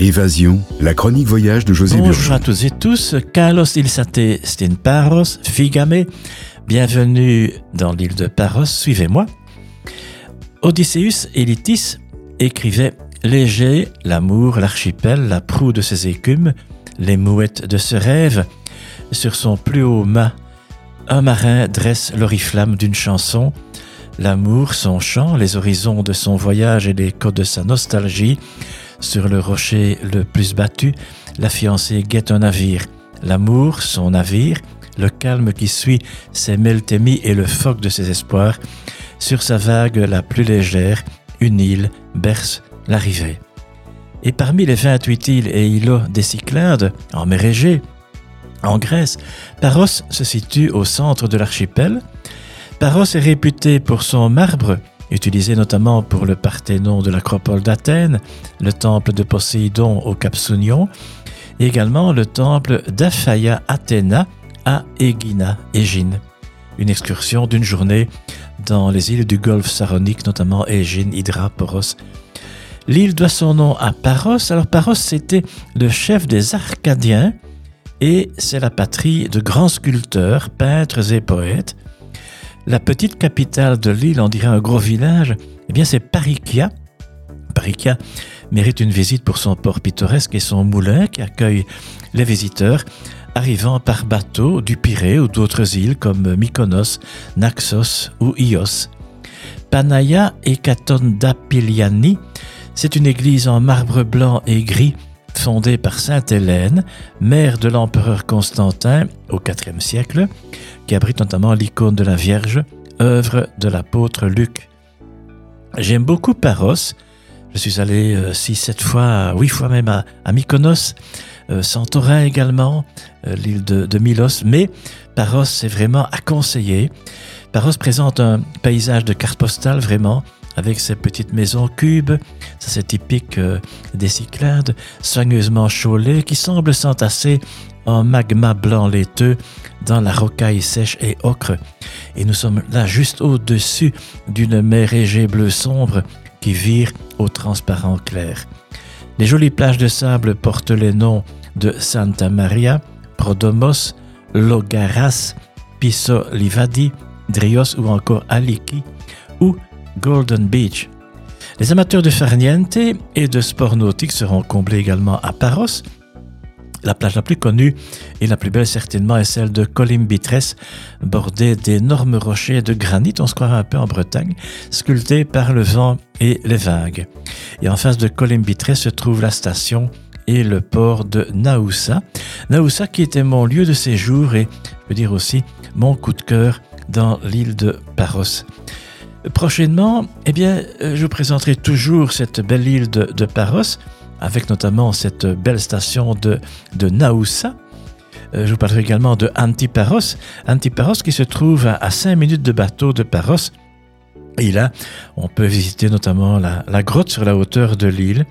Évasion, la chronique voyage de José Bonjour Burgeon. à tous et tous. Carlos Ilsate Stin Paros, Figame. Bienvenue dans l'île de Paros. Suivez-moi. Odysseus Elitis écrivait Léger, l'amour, l'archipel, la proue de ses écumes, les mouettes de ce rêve. Sur son plus haut mât, un marin dresse l'oriflamme d'une chanson. L'amour, son chant, les horizons de son voyage et l'écho de sa nostalgie. Sur le rocher le plus battu, la fiancée guette un navire. L'amour, son navire, le calme qui suit ses meltémies et le phoque de ses espoirs. Sur sa vague la plus légère, une île berce l'arrivée. Et parmi les 28 îles et îlots des Cyclades, en mer Égée, en Grèce, Paros se situe au centre de l'archipel. Paros est réputé pour son marbre, utilisé notamment pour le Parthénon de l'acropole d'Athènes, le temple de Poséidon au Cap Sounion, et également le temple d'Aphaia Athéna à Aegina, Égine. Une excursion d'une journée dans les îles du golfe Saronique, notamment Égine, Hydra, Poros. L'île doit son nom à Paros. Alors Paros, c'était le chef des Arcadiens et c'est la patrie de grands sculpteurs, peintres et poètes. La petite capitale de l'île, on dirait un gros village, eh bien c'est Parikia. Parikia mérite une visite pour son port pittoresque et son moulin qui accueille les visiteurs arrivant par bateau du Pirée ou d'autres îles comme Mykonos, Naxos ou Ios. Panaya Ekatondapiliani, c'est une église en marbre blanc et gris fondée par Sainte Hélène, mère de l'empereur Constantin au IVe siècle, qui abrite notamment l'icône de la Vierge, œuvre de l'apôtre Luc. J'aime beaucoup Paros. Je suis allé 6-7 fois, 8 fois même à, à Mykonos, euh, Santorin également, euh, l'île de, de Milos, mais Paros c'est vraiment à conseiller. Paros présente un paysage de carte postale vraiment, avec ses petites maisons cubes, ça c'est typique euh, des Cyclades, soigneusement chaulées, qui semblent s'entasser en magma blanc laiteux dans la rocaille sèche et ocre. Et nous sommes là juste au-dessus d'une mer Égée bleu sombre qui vire au transparent clair. Les jolies plages de sable portent les noms de Santa Maria, Prodomos, Logaras, Piso Livadi, Drios ou encore Aliki ou Golden Beach. Les amateurs de farniente et de sport nautique seront comblés également à Paros. La plage la plus connue et la plus belle certainement est celle de Colymbitres, bordée d'énormes rochers de granit, on se croirait un peu en Bretagne, sculptés par le vent et les vagues. Et en face de Colymbitres se trouve la station et le port de Naoussa. Naoussa qui était mon lieu de séjour et, je peux dire aussi, mon coup de cœur dans l'île de Paros. Prochainement, eh bien, je vous présenterai toujours cette belle île de, Paros, avec notamment cette belle station de, Naoussa. Euh, Je vous parlerai également de Antiparos. Antiparos qui se trouve à, à 5 minutes de bateau de Paros. Et là, on peut visiter notamment la, la grotte sur la hauteur de l'île.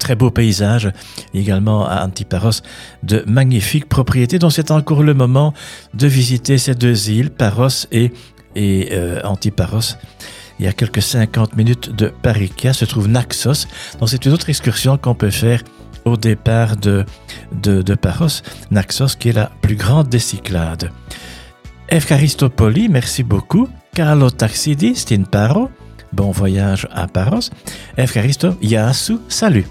Très beau paysage, également à Antiparos, de magnifiques propriétés dont c'est encore le moment de visiter ces deux îles, Paros et, et euh, Antiparos. Il y a quelques 50 minutes de Parikia se trouve Naxos, donc c'est une autre excursion qu'on peut faire au départ de, de, de Paros, Naxos qui est la plus grande des Cyclades. Efkaristopoli, merci beaucoup. Carlo Taxidi, Stin Paro, bon voyage à Paros. Efkaristo, Yasu, salut.